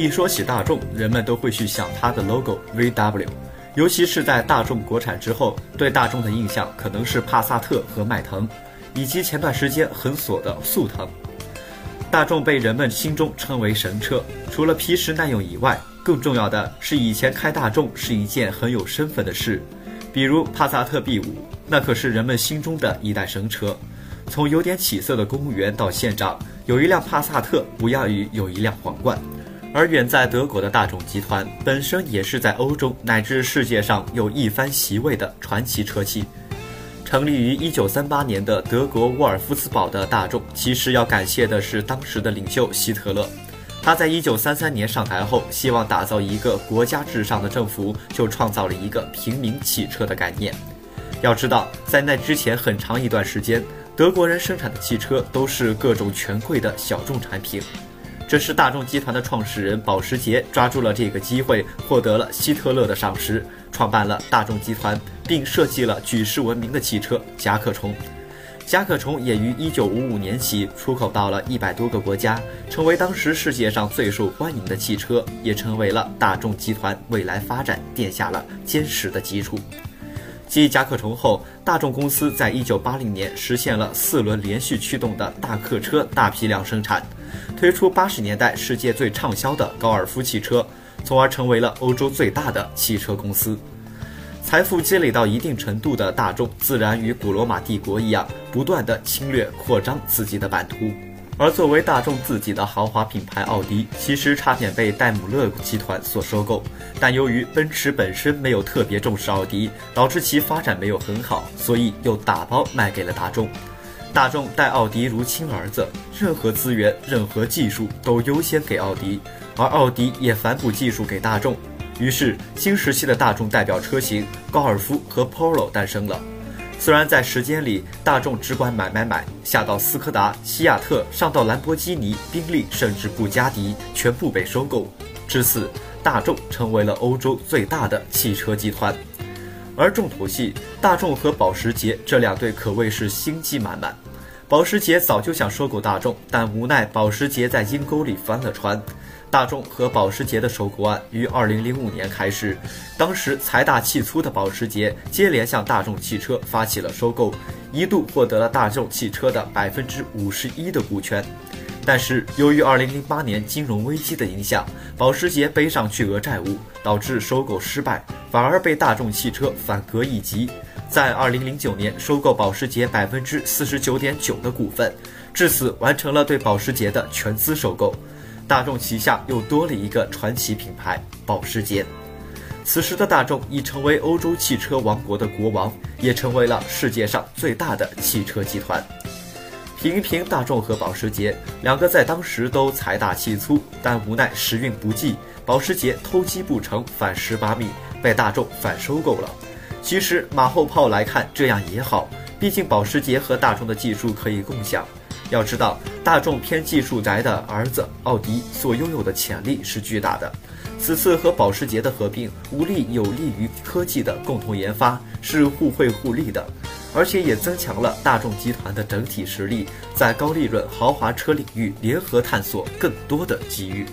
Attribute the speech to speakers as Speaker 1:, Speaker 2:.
Speaker 1: 一说起大众，人们都会去想它的 logo VW，尤其是在大众国产之后，对大众的印象可能是帕萨特和迈腾，以及前段时间很火的速腾。大众被人们心中称为神车，除了皮实耐用以外，更重要的是以前开大众是一件很有身份的事。比如帕萨特 B5，那可是人们心中的一代神车。从有点起色的公务员到县长，有一辆帕萨特不亚于有一辆皇冠。而远在德国的大众集团本身也是在欧洲乃至世界上有一番席位的传奇车企。成立于1938年的德国沃尔夫斯堡的大众，其实要感谢的是当时的领袖希特勒。他在1933年上台后，希望打造一个国家至上的政府，就创造了一个平民汽车的概念。要知道，在那之前很长一段时间，德国人生产的汽车都是各种权贵的小众产品。这是大众集团的创始人保时捷抓住了这个机会，获得了希特勒的赏识，创办了大众集团，并设计了举世闻名的汽车甲壳虫。甲壳虫也于1955年起出口到了一百多个国家，成为当时世界上最受欢迎的汽车，也成为了大众集团未来发展奠下了坚实的基础。继甲壳虫后，大众公司在1980年实现了四轮连续驱动的大客车大批量生产，推出80年代世界最畅销的高尔夫汽车，从而成为了欧洲最大的汽车公司。财富积累到一定程度的大众，自然与古罗马帝国一样，不断的侵略扩张自己的版图。而作为大众自己的豪华品牌，奥迪其实差点被戴姆勒集团所收购，但由于奔驰本身没有特别重视奥迪，导致其发展没有很好，所以又打包卖给了大众。大众待奥迪如亲儿子，任何资源、任何技术都优先给奥迪，而奥迪也反哺技术给大众。于是，新时期的大众代表车型高尔夫和 Polo 诞生了。虽然在时间里，大众只管买买买，下到斯柯达、西亚特，上到兰博基尼、宾利，甚至布加迪，全部被收购。至此，大众成为了欧洲最大的汽车集团。而重头戏，大众和保时捷这两对可谓是心机满满。保时捷早就想收购大众，但无奈保时捷在阴沟里翻了船。大众和保时捷的收购案于二零零五年开始，当时财大气粗的保时捷接连向大众汽车发起了收购，一度获得了大众汽车的百分之五十一的股权。但是由于二零零八年金融危机的影响，保时捷背上巨额债务，导致收购失败，反而被大众汽车反戈一击，在二零零九年收购保时捷百分之四十九点九的股份，至此完成了对保时捷的全资收购。大众旗下又多了一个传奇品牌保时捷。此时的大众已成为欧洲汽车王国的国王，也成为了世界上最大的汽车集团。品一品大众和保时捷两个在当时都财大气粗，但无奈时运不济，保时捷偷鸡不成反蚀把米，被大众反收购了。其实马后炮来看，这样也好，毕竟保时捷和大众的技术可以共享。要知道，大众偏技术宅的儿子奥迪所拥有的潜力是巨大的。此次和保时捷的合并，无利有利于科技的共同研发，是互惠互利的，而且也增强了大众集团的整体实力，在高利润豪华车领域联合探索更多的机遇。